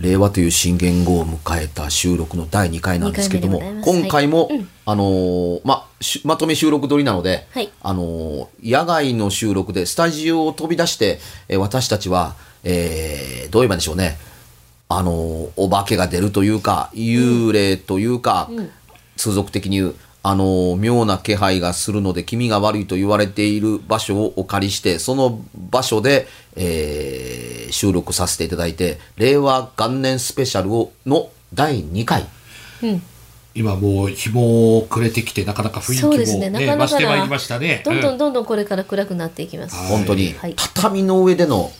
令和という新元号を迎えた収録の第2回なんですけども今回も、はい。うん。あのーましまとめ収録撮りなので、はい。あのー野外の収録でスタジオを飛び出して、えー私たちは、えーどう言えばいいんでしょうね。あのーお化けが出るというか幽霊というか、通俗的に言うあのー妙な気配がするので気味が悪いと言われている場所をお借りしてその場所で、えー収録させていただいて令和元年スペシャルをの第2回。今もう日も暮れてきてなかなか雰囲気もそうですね。なかなかな増してまいりましたね。どんどうん。どんどんこれから暗くなっていきます。はい本当にはい。畳の上での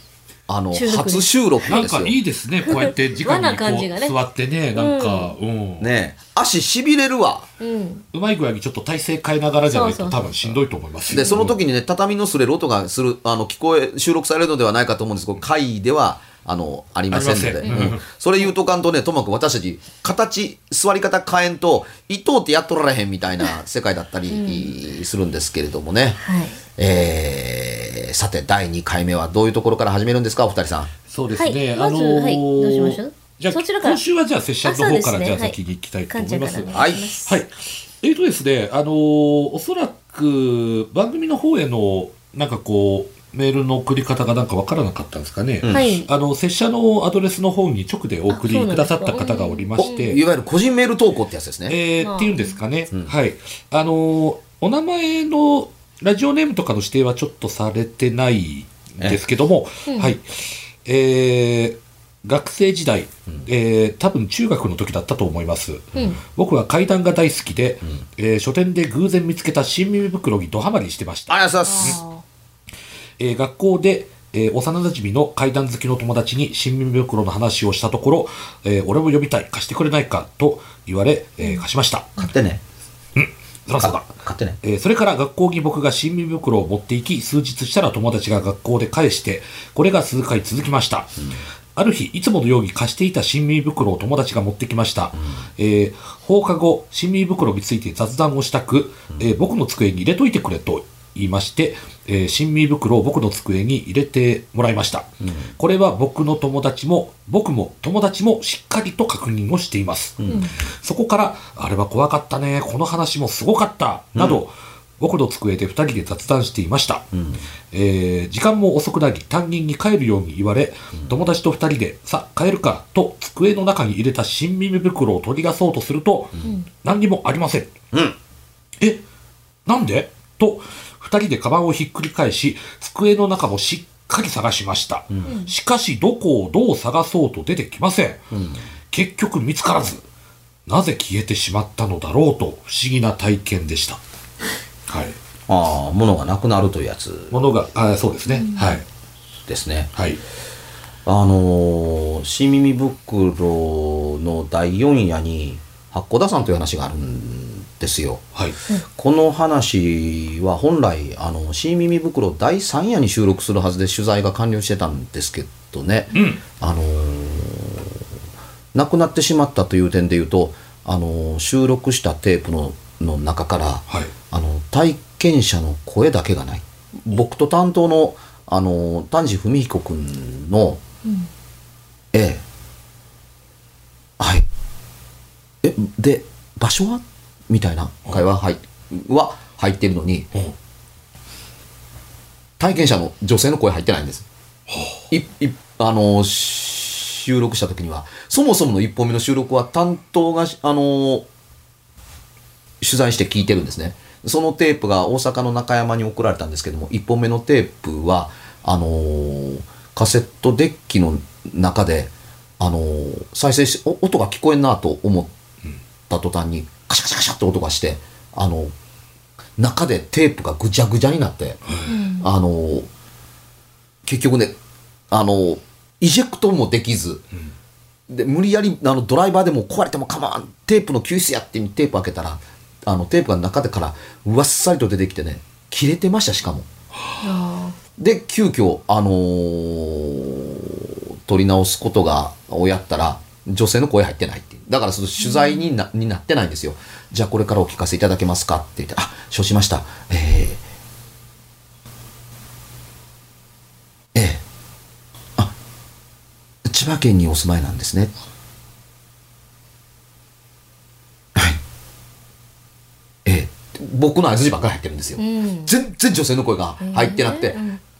あの収録初収録なんかですよ。いいですね。こうやって直和なにこう座ってね、なんか、うん。ねえ。足しびれるわ。うまい具合にちょっと体勢変えながらじゃないと多分しんどいと思いますよ。でその時にね畳の擦れる音がするあの聞こえ収録されるのではないかと思うんですけど会ではあのありませんので。それ言うとかんとねともかく私たち形座り方変えんと伊藤ってやっとられへんみたいな世界だったりするんですけれどもね、はい。えーさて第2回目はどういうところから始めるんですかお二人さん？そうですね。はいまずはいどうしましょう？じゃあそちらから今週はじゃあ拙者の方からねじゃあ先に行きたいと思います。はいはい。えーとですね、あのーおそらく番組の方へのなんかこうメールの送り方がなんかわからなかったんですかね。はい。あの拙者のアドレスの方に直でお送りくださった方がおりまおして、いわゆる個人メール投稿ってやつですね。えーっていうんですかね、はい。あのーお名前のラジオネームとかの指定はちょっとされてないんですけども、はい。えー学生時代、えー多分中学の時だったと思います。うん。僕は怪談が大好きで、えー書店で偶然見つけた新耳袋にドハマりしてました。ありがとうございます。あえー学校で、えー幼馴染の怪談好きの友達に新耳袋の話をしたところ、えー俺も呼びたい、貸してくれないかと言われ、えー貸しました。買ってね。そらそうだ。買ってね。えーそれから学校に僕が新耳袋を持っていき、数日したら友達が学校で返して、これが数回続きました。ある日、いつものように貸していた新耳袋を友達が持ってきました。えー放課後、新耳袋について雑談をしたく、えー僕の机に入れといてくれと言いまして、えー新耳袋を僕の机に入れてもらいました。これは僕の友達も、僕も友達もしっかりと確認をしています。そこから、あれは怖かったね、この話もすごかった、など、僕の机で2人で雑談していました、えー時間も遅くなり担任に帰るように言われ、友達と2人でさあ帰るかと机の中に入れた新耳袋を取り出そうとすると、何にもありません、うん。えなんで？と2人でカバンをひっくり返し机の中もしっかり探しました、しかしどこをどう探そうと出てきません、結局見つからずなぜ消えてしまったのだろうと不思議な体験でした。はい。ああ、物がなくなるというやつ。ものがあそうですね、はい。ですね。はい。あのー、新耳袋の第4夜に八甲田山という話があるんですよ。はい。この話は本来あの新耳袋第3夜に収録するはずで取材が完了してたんですけどね、うん。あのー亡くなってしまったという点で言うとあの収録したテープのの中から、はい。あの体験者の声だけがない。僕と担当のあの丹治文彦君の、ええ。はい。えで場所は？みたいな会話はいは入ってるのにうん体験者の女性の声入ってないんです。いいあの収録した時にはそもそもの1本目の収録は担当があの取材して聞いてるんですね。そのテープが大阪の中山に送られたんですけども1本目のテープはあのカセットデッキの中であの再生しお音が聞こえんなと思った途端にカシャカシャカシャって音がしてあの中でテープがぐちゃぐちゃになって、あの結局ねあのイジェクトもできず、で無理やりあのドライバーでも壊れても構わんテープの救出やってテープ開けたらあのテープが中でからわっさりと出てきてね切れてましたしかも。あ。で急遽あのー取り直すことがをやったら女性の声入ってないだからその取材にな,、になってないんですよ。じゃあこれからお聞かせいただけますかって言ってあ承知しました。えー、ええあ千葉県にお住まいなんですね。はい。ええ僕の相づちばっかり入ってるんですよ、うん。全然女性の声が入ってなくて、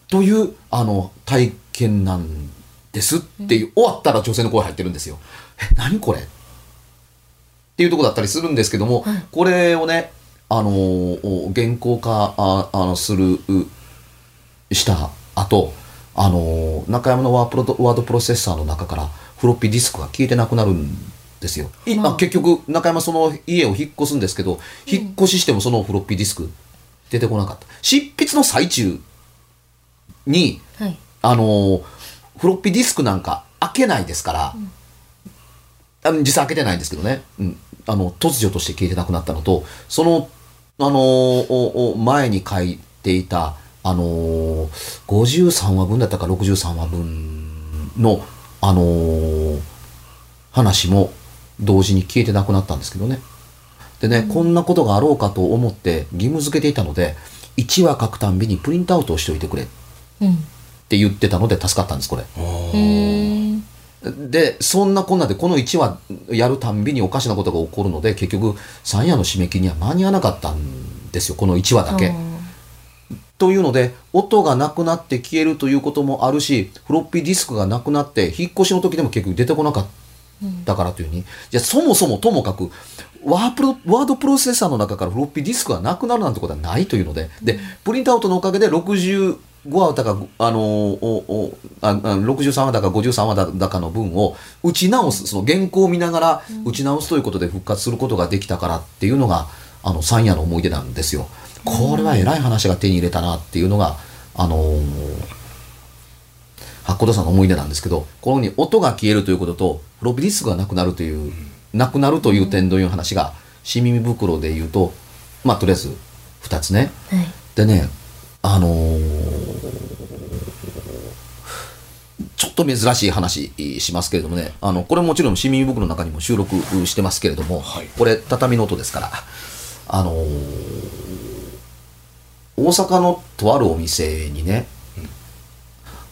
というあの体験なんですっていう、終わったら女性の声入ってるんですよ。え何これ？っていうとこだったりするんですけども、これをねあのお原稿化ああのするうした後あの中山のワープロワードプロセッサーの中からフロッピーディスクが消えてなくなるんですよ。いあ。結局中山その家を引っ越すんですけど、引っ越ししてもそのフロッピーディスク出てこなかった。執筆の最中にはい。あのフロッピーディスクなんか開けないですから、あの実際開けてないんですけどね、うん、あの突如として消えてなくなったのとその、あの前に書いていた、あの53話分だったか63話分の、あの話も同時に消えてなくなったんですけどね。でね、こんなことがあろうかと思って義務付けていたので1話書くたんびにプリントアウトをしておいてくれっうんて言ってたので助かったんですこれ。うんでそんなこんなでこの1話やるたんびにおかしなことが起こるので結局3夜の締め切りには間に合わなかったんですよ。この1話だけ。というので音がなくなって消えるということもあるしフロッピーディスクがなくなって引っ越しの時でも結局出てこなかったからというふうに。じゃあそもそもともかくワープロワードプロセッサーの中からフロッピーディスクがなくなるなんてことはないというので。でプリントアウトのおかげで65話だかあのおおああ63話だか53話だかの分を打ち直すその原稿を見ながら打ち直すということで復活することができたからっていうのがあの三夜の思い出なんですよ。これは偉い話が手に入れたなっていうのがあのー八甲田さんの思い出なんですけどこのように音が消えるということとフロッピーディスクがなくなるという、なくなるという点という話が新耳袋で言うとまあとりあえず2つね。はいでねあのーちょっと珍しい話しますけれどもね。あのこれもちろん新耳袋の中にも収録してますけれども、はい。これ畳の音ですから。あのー大阪のとあるお店にね、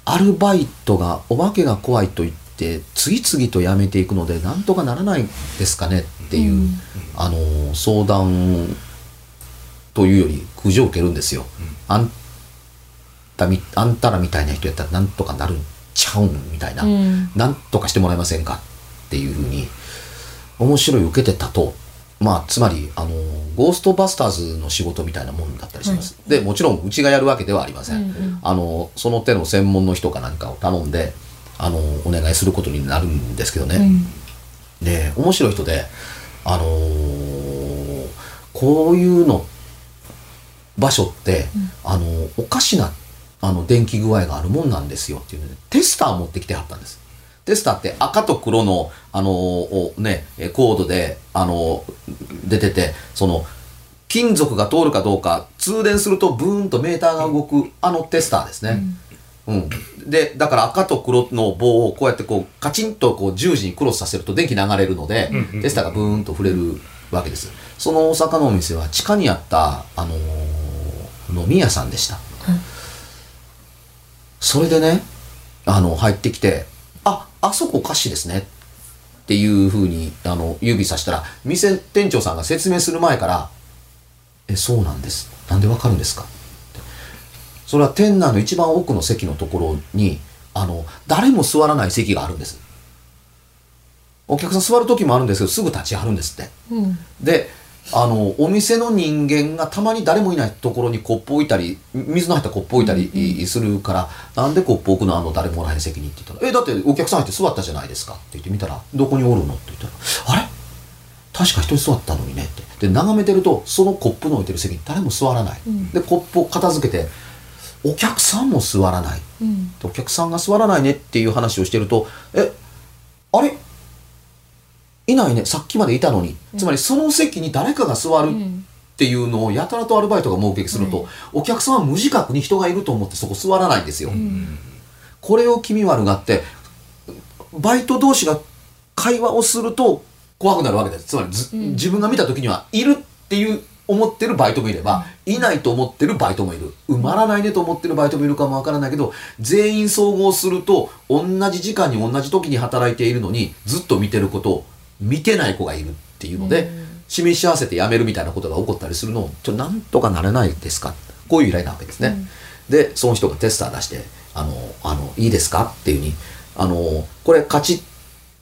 アルバイトがお化けが怖いと言って次々と辞めていくのでなんとかならないですかねっていう、あのー相談というより苦情を受けるんですよ。あんたみあんたらみたいな人やったらなんとかなるんちゃうんみたいな、うん。なんとかしてもらえませんかっていうふうに面白い受けてたと。まあつまりあのゴーストバスターズの仕事みたいなもんだったりします、でもちろんうちがやるわけではありません、あのその手の専門の人か何かを頼んであのお願いすることになるんですけどね、で面白い人であのーこういうの場所って、あのおかしなあの電気具合があるもんなんですよっていうのでテスター持ってきてはったんです。テスターって赤と黒のあのおねえコードであの出ててその金属が通るかどうか通電するとブーンとメーターが動くあのテスターですね、うん。で、だから赤と黒の棒をこうやってこう、カチンとこう十字にクロスさせると電気流れるので、うんうん。テスターがブーンと触れるわけです。その大阪のお店は地下にあった、あのー飲み屋さんでした。それでね、あの、入ってきて、あ、あそこおかしいですね。っていうふうに、あの、指さしたら、店店長さんが説明する前から、え、そうなんです。なんでわかるんですか？それは店内の一番奥の席のところに、あの、誰も座らない席があるんです。お客さん座る時もあるんですけど、すぐ立ち会うんですって。うん。であのお店の人間がたまに誰もいないところにコップ置いたり水の入ったコップ置いたりするから、なんでコップ置くのあの誰もおらへん席にって言ったら「えだってお客さん入って座ったじゃないですか」って言ってみたら「どこにおるの?」って言ったら「あれ？確か一人座ったのにね」って。で眺めてるとそのコップの置いてる席に誰も座らない、うん。でコップを片付けてお客さんも座らない。うん。お客さんが座らないねっていう話をしてると「えあれ？いないねさっきまでいたのに」つまりその席に誰かが座るっていうのをやたらとアルバイトが目撃すると、お客さんは無自覚に人がいると思ってそこ座らないんですよ。これを気味悪がってバイト同士が会話をすると怖くなるわけです。つまりず、自分が見た時にはいるっていう思ってるバイトもいれば、いないと思ってるバイトもいる。埋まらないねと思ってるバイトもいるかもわからないけど全員総合すると同じ時間に同じ時に働いているのにずっと見てることを見てない子がいるっていうので、示し合わせて辞めるみたいなことが起こったりするのをちょなんとかなれないですか？こういう依頼なわけですね。でその人がテスター出して「あのあのいいですか?」っていうふうにあのこれカチッ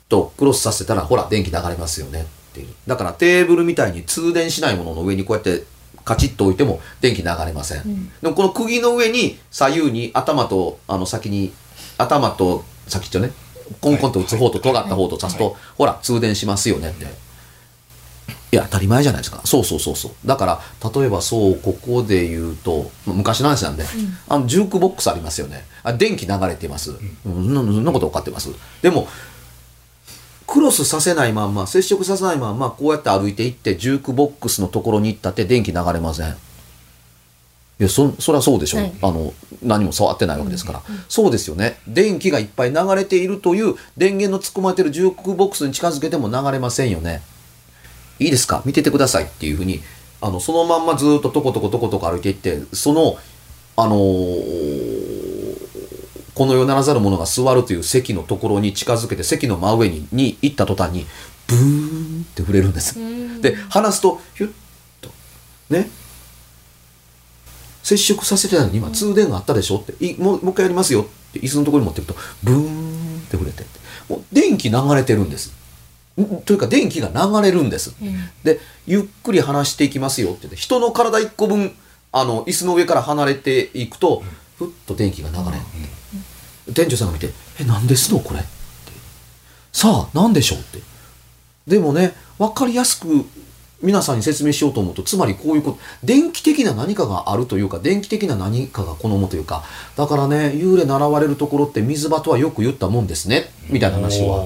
とクロスさせたらほら電気流れますよね。っていう。だからテーブルみたいに通電しないものの上にこうやってカチッと置いても電気流れません、でもこの釘の上に左右に頭とあの先に頭と先っちょねコンコンと打つ方と尖った方と刺すと、ほら通電しますよねって。いや当たり前じゃないですか。そうそうそうそう。だから例えばそうここで言うとまあ昔の話なんで、あのジュークボックスありますよね。あ電気流れてます、うん、そんなこと分かってます。でもクロスさせないまんま接触させないまんまこうやって歩いていってジュークボックスのところに行ったって電気流れませんいやそそりゃそうでしょ、はい。あの何も触ってないわけですから、そうですよね。電気がいっぱい流れているという電源の突っ込まれてるジュークボックスに近づけても流れませんよね。いいですか？見ててくださいっていうふうにあのそのまんまずっとトコトコトコトコ歩いていってそのあのーこの世ならざる者が座るという席のところに近づけて席の真上にに行った途端にブーンって触れるんです。で離すとヒュッと。ね？接触させてたのに今通電があったでしょっていもうもう一回やりますよって椅子のところに持っていくとブーンって触れてもう電気流れてるんです。んというか電気が流れるんです。でゆっくり離していきますよって言って人の体1個分あの椅子の上から離れていくとふっと電気が流れる、店長さんが見て「え何ですのこれ」って「さあ何でしょう」って。でもね分かりやすく皆さんに説明しようと思うとつまりこういうこと電気的な何かがあるというか電気的な何かが好むというかだからね幽霊習われるところって水場とはよく言ったもんですねみたいな話は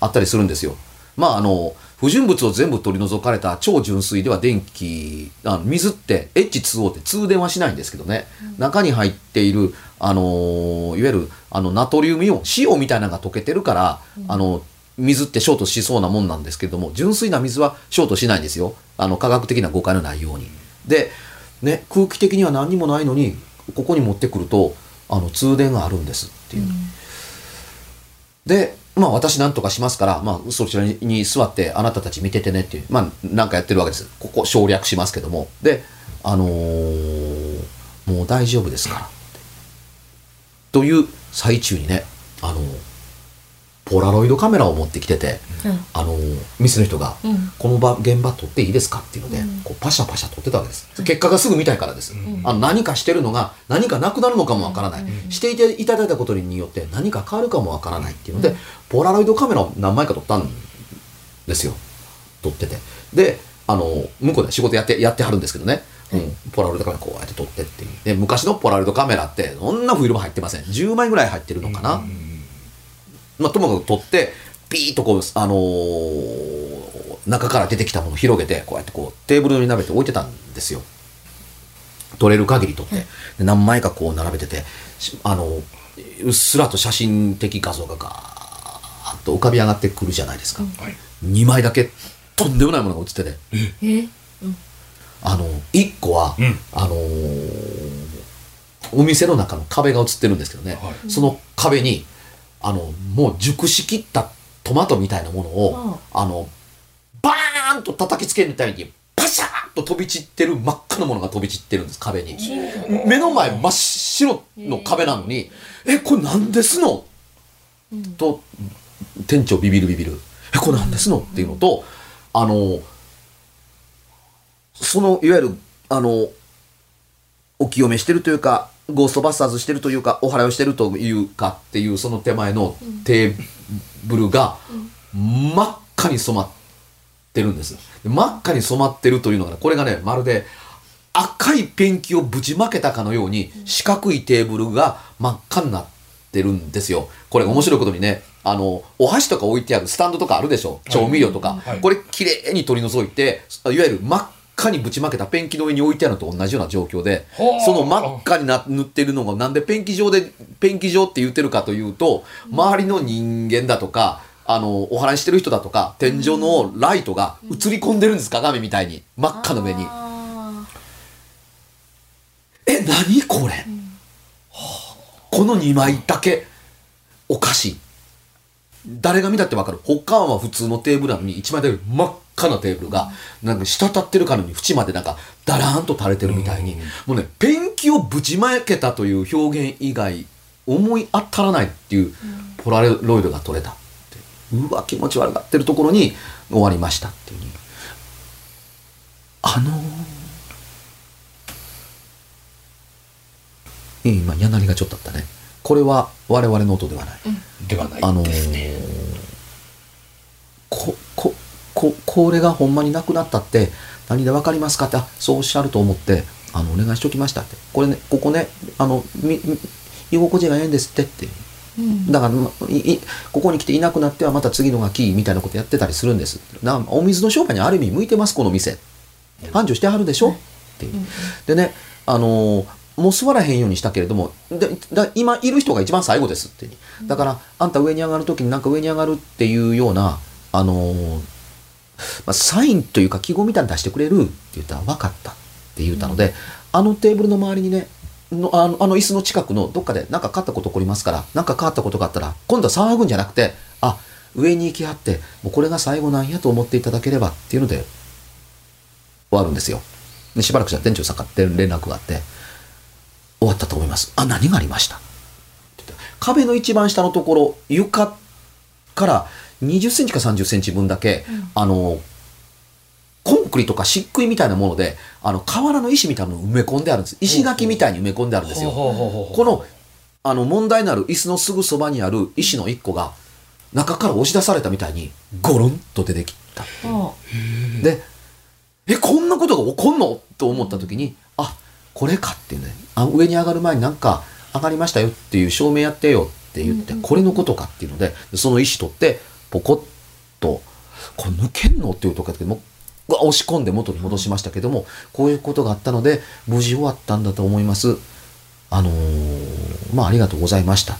あったりするんですよ。まああの不純物を全部取り除かれた超純水では電気あの水って H2O って通電はしないんですけどね、中に入っている、あのーいわゆるあのナトリウムイオン塩みたいなのが溶けてるから、あの水ってショートしそうなもんなんですけども純粋な水はショートしないんですよあの科学的な誤解のないように。で、ね、空気的には何にもないのにここに持ってくるとあの通電があるんですっていう。で、まあ私なんとかしますから、まあそちらに座ってあなたたち見ててねっていう、まあなんかやってるわけです。ここ省略しますけども。で、あのーもう大丈夫ですから。という最中にね、あのポラロイドカメラを持ってきてて、あの店の人が、うん。この場現場撮っていいですかっていうので、こうパシャパシャ撮ってたわけです。結果がすぐ見たいからです。あの何かしてるのが何かなくなるのかもわからない、していていただいたことによって何か変わるかもわからないっていうので、ポラロイドカメラを何枚か撮ったんですよ。撮ってて。で、あの向こうで仕事やってやってはるんですけどね。うん、ポラロイドカメラこうやって撮ってっていう。で昔のポラロイドカメラってそんなフィルム入ってません。10枚ぐらい入ってるのかな、まあ、ともかく取ってピーッとこう、あのー中から出てきたものを広げてこうやってこうテーブルに並べて置いてたんですよ。取れる限り取って、で何枚かこう並べててしあのうっすらと写真的画像がガーッと浮かび上がってくるじゃないですか、はい。2枚だけとんでもないものが映ってて。えあの1個は、うん。あのーお店の中の壁が映ってるんですけどね、はい。その壁にあのもう熟しきったトマトみたいなものを、あのバーンと叩きつけるみたいにパシャーンと飛び散ってる真っ赤なものが飛び散ってるんです壁に。目の前真っ白の壁なのに「えこれ何ですの?」と店長ビビるビビる「えこれ何ですの?」っていうのとあのそのいわゆるあのお清めしてるというかゴーストバスターズしてるというかお祓いをしてるというかっていうその手前のテーブルが真っ赤に染まってるんです。で真っ赤に染まってるというのがねこれがねまるで赤いペンキをぶちまけたかのように四角いテーブルが真っ赤になってるんですよ。これ面白いことにねあのお箸とか置いてあるスタンドとかあるでしょ？調味料とか、はい。これきれいに取り除いていわゆる真っ赤にぶちまけたペンキの上に置いてあるのと同じような状況ではあその真っ赤にな塗ってるのがなんでペンキ状でペンキ状って言ってるかというと周りの人間だとかあのお祓いしてる人だとか天井のライトが映り込んでるんです鏡みたいに。真っ赤の上に。あえ何これ、この2枚だけおかしい誰が見たってわかる？他は普通のテーブルなのに1枚だけ真っ赤なテーブルがなんか滴ってるかのように縁までなんかだらーんと垂れてるみたいに。もうねペンキをぶちまけたという表現以外思い当たらないっていうポラロイドが取れたってう。わ気持ち悪がってるところに終わりましたっていう。ねあのーえ今柳がちょっとあったねこれは我々の音ではない、ではないあのーですね。ここここれがほんまになくなったって何でわかりますかってあそうおっしゃると思ってあのお願いしときましたって。これねここねあのみみ居心地がええんですってって。うん。だからまいいここに来ていなくなってはまた次のがキーみたいなことやってたりするんです。なお水の商売にある意味向いてますこの店。繁盛してはるでしょ。っていう。でねあのーもう座らへんようにしたけれどもでだ今いる人が一番最後ですって。だからあんた上に上がる時になんか上に上がるっていうようなあのーまあ、サインというか記号みたいに出してくれるって言ったら分かったって言ったので、あのテーブルの周りにねのあのあの椅子の近くのどっかで何か変わったこと起こりますから何か変わったことがあったら今度は騒ぐんじゃなくてあ上に行きはってもうこれが最後なんやと思っていただければっていうので終わるんですよ。でしばらくしたら店長さんから連絡があって終わったと思います。あ何がありました？壁の一番下のところ床から20センチか30センチ分だけ、あのコンクリとか漆喰みたいなものであの瓦の石みたいなのを埋め込んであるんです。石垣みたいに埋め込んであるんですよ。このあの問題のある椅子のすぐそばにある石の一個が中から押し出されたみたいにゴロンと出てきた。あでえこんなことが起こんの？と思った時にあこれかっていうね。あ上に上がる前になんか上がりましたよっていう証明やってよって言って、これのことかっていうのでその石取ってポコッとこれ抜けんのっていうとこだけども押し込んで元に戻しましたけどもこういうことがあったので無事終わったんだと思います。あのーまあありがとうございました。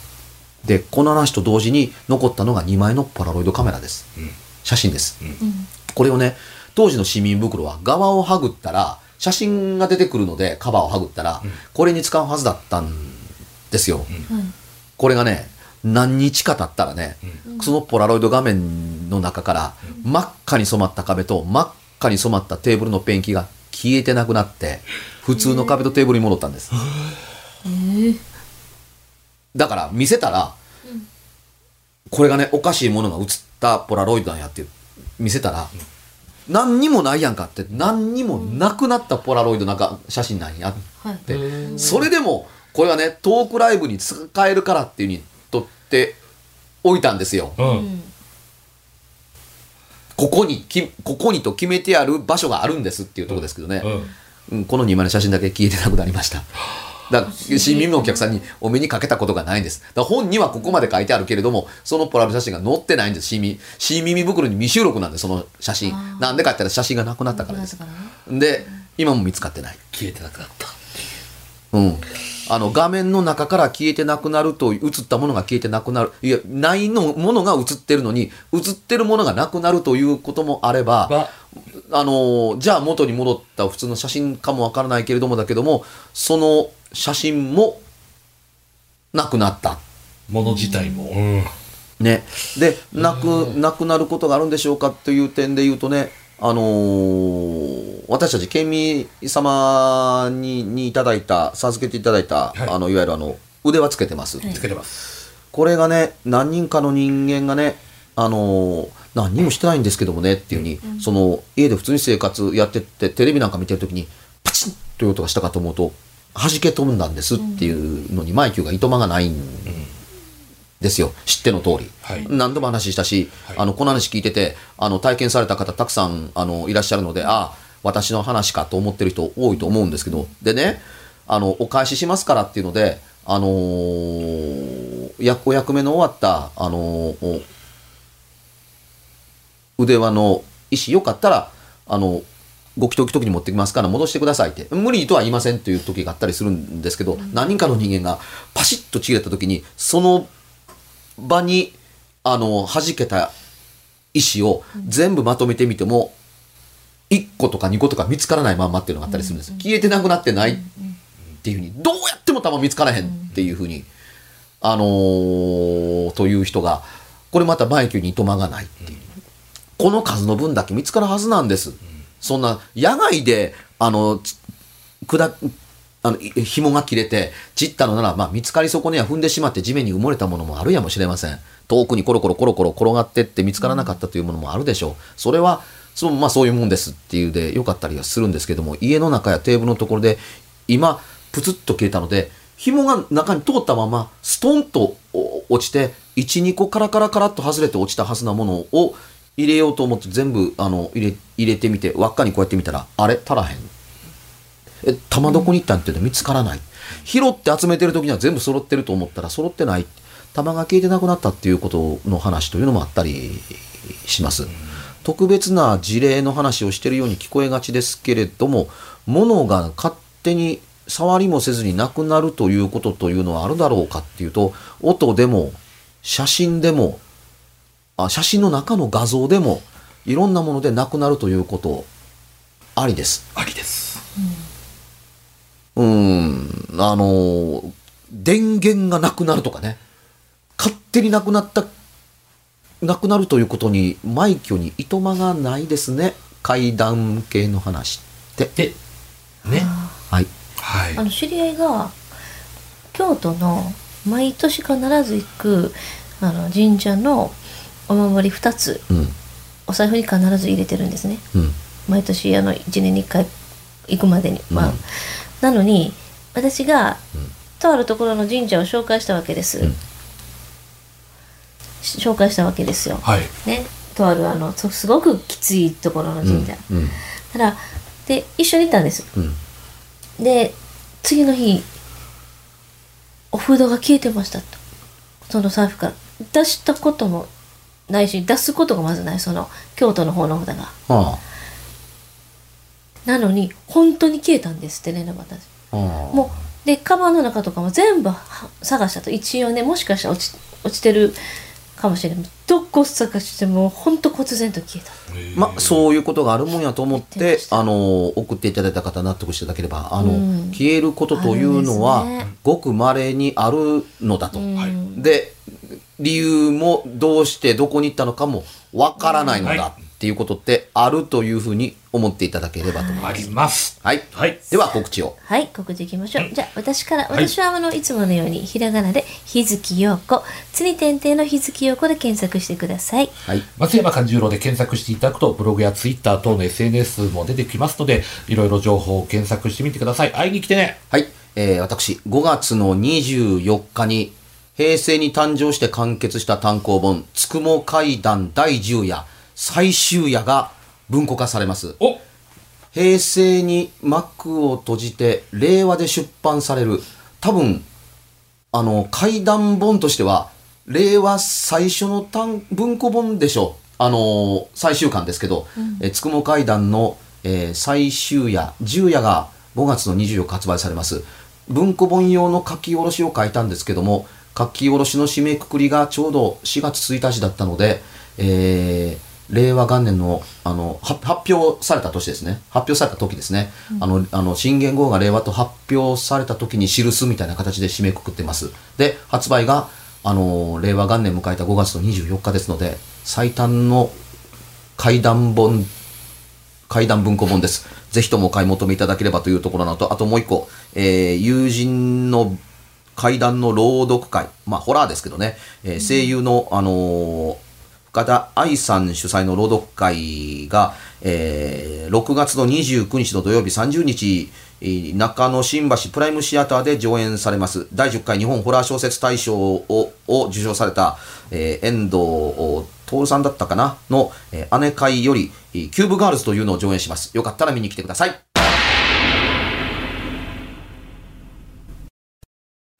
でこの話と同時に残ったのが2枚のポラロイドカメラです、うん。写真です、うん。これをね当時の市民袋は側をはぐったら写真が出てくるのでカバーをはぐったら、これに使うはずだったんですよ、はい。これがね何日か経ったらね、そのポラロイド画面の中から真っ赤に染まった壁と真っ赤に染まったテーブルのペンキが消えてなくなって普通の壁とテーブルに戻ったんです、えー。だから見せたら、これがねおかしいものが写ったポラロイドなんやって見せたら、何にもないやんかって何にもなくなったポラロイドなんか写真なんやはい。って、それでもこれはねトークライブに使えるからっていうにとっておいたんですよ。ここにきここにと決めてある場所があるんですっていうところですけどね、うん。うんこの2枚の写真だけ消えてなくなりました。だから新耳のお客さんにお目にかけたことがないんです。だ本にはここまで書いてあるけれども、そのポラロ写真が載ってないんです。新耳新耳袋に未収録なんで、その写真なんでかって言ったら写真がなくなったからですで、今も見つかってない。消えてなくなった。うん。あの画面の中から消えてなくなると映ったものが消えてなくなるいやないのものが映ってるのに映ってるものがなくなるということもあればはあのじゃあ元に戻った普通の写真かもわからないけれどもだけどもその写真もなくなった。もの自体も、うん。ね、でなくなくなることがあるんでしょうかという点で言うとね、あのー私たち県民様ににいただいた授けていただいた、はい。あのいわゆるあの腕はつけてます、つけてます。これがね何人かの人間がねあのー何にもしてないんですけどもねっていうふうに、その家で普通に生活やってってテレビなんか見てる時にパチッという音がしたかと思うと弾け飛んだんですっていうのにマイキューがいとまがないんですよ。知っての通り、はい。何度も話したし、はい。あのこの話聞いててあの体験された方たくさんあのいらっしゃるのでああ私の話かと思ってる人多いと思うんですけど。でねあのお返ししますからっていうのであのーやお役目の終わったあのーお腕輪の意思よかったらあのご祈祷時に持ってきますから戻してくださいって。無理とは言いませんという時があったりするんですけど、何人かの人間がパシッとちぎれた時にその場にあの弾けた石を全部まとめてみても、1個とか2個とか見つからないまんまっていうのがあったりするんです、消えてなくなってないっていうふうにどうやっても弾見つからへんっていうふうに、あのーという人がこれまたマイキュにいとまがないっていう。この数の分だけ見つかるはずなんです、そんな野外であの砕あの紐が切れて散ったのなら、まあ、見つかり損ねや踏んでしまって地面に埋もれたものもあるやもしれません。遠くにコロコロコロコロ転がってって見つからなかったというものもあるでしょう。それはそまあ、そういうもんですっていうでよかったりはするんですけども家の中やテーブルのところで今プツッと切れたので紐が中に通ったままストンと落ちて12個カラカラカラっと外れて落ちたはずなものを入れようと思って全部あの入れ入れてみて輪っかにこうやってみたらあれ足らへん。え玉どこに行ったんっていうの見つからない。拾って集めてる時には全部揃ってると思ったら揃ってない。玉が消えてなくなったっていうことの話というのもあったりします。特別な事例の話をしてるように聞こえがちですけれども物が勝手に触りもせずになくなるということというのはあるだろうかっていうと音でも写真でもあ写真の中の画像でもいろんなものでなくなるということありです。ありですうーん、あのー電源がなくなるとかね、勝手になくなった、なくなるということに、枚挙にいとまがないですね。階段系の話って。でねはい。はいあの知り合いが京都の毎年必ず行くあの神社のお守り2つうん。お財布に必ず入れてるんですね。うん。毎年あの1年に1回行くまでに、まあうんなのに私が、とあるところの神社を紹介したわけです、紹介したわけですよ、はい。ね。とあるあのそすごくきついところの神社、うん。たらで一緒に行ったんです。うん。で次の日お札が消えてましたと。その財布から。出したこともないし出すことがまずないその京都の方の札が。はなのに本当に消えたんですってね私あ。はあ。もうでカバンの中とかも全部は探したと。一応ねもしかしたら落ち落ちてるかもしれない。どこ探しても本当忽然と消えた。まあ、そういうことがあるもんやと思ってあの、送っていただいた方納得していただければ、あの、うん。消えることというのは、ね。ごく稀にあるのだと。うん。で理由もどうしてどこに行ったのかもわからないのはだっていうことってあるというふうに思っていただければと思います。あります。はい、はい。では告知を。はい告知いきましょう。じゃあ私からはい私はあのいつものようにひらがなで日月陽子。つに点々の日月陽子で検索してください。はい、松山勘十郎で検索していただくと、ブログやツイッター等の SNS も出てきますので、いろいろ情報を検索してみてください。会いに来てね。はい。えー私5月の24日に平成に誕生して完結した単行本「つくも怪談第10夜最終夜」が文庫化されます。お。平成に幕を閉じて令和で出版される多分あの怪談本としては令和最初の単文庫本でしょう。あの最終巻ですけど「えつくも怪談」の、えー最終夜10夜が5月の24日発売されます。文庫本用の書き下ろしを書いたんですけども書き下ろしの締めくくりがちょうど4月1日だったので、えー令和元年のあのは発表された年ですね。発表された時ですね、あのあの新元号が令和と発表された時に記すみたいな形で締めくくってます。で発売があの令和元年迎えた5月の24日ですので最短の怪談本怪談文庫本です。ぜひともお買い求めいただければというところなのと、あともう一個、えー友人の怪談の朗読会、まあ、ホラーですけどね、えー声優の、あのー深田愛さん主催の朗読会が、えー6月の29日の土曜日30日、えー中野新橋プライムシアターで上演されます。第10回日本ホラー小説大賞をを受賞された、えー遠藤徹さんだったかな？の、えー姉飼より、えーキューブガールズというのを上演します。よかったら見に来てください。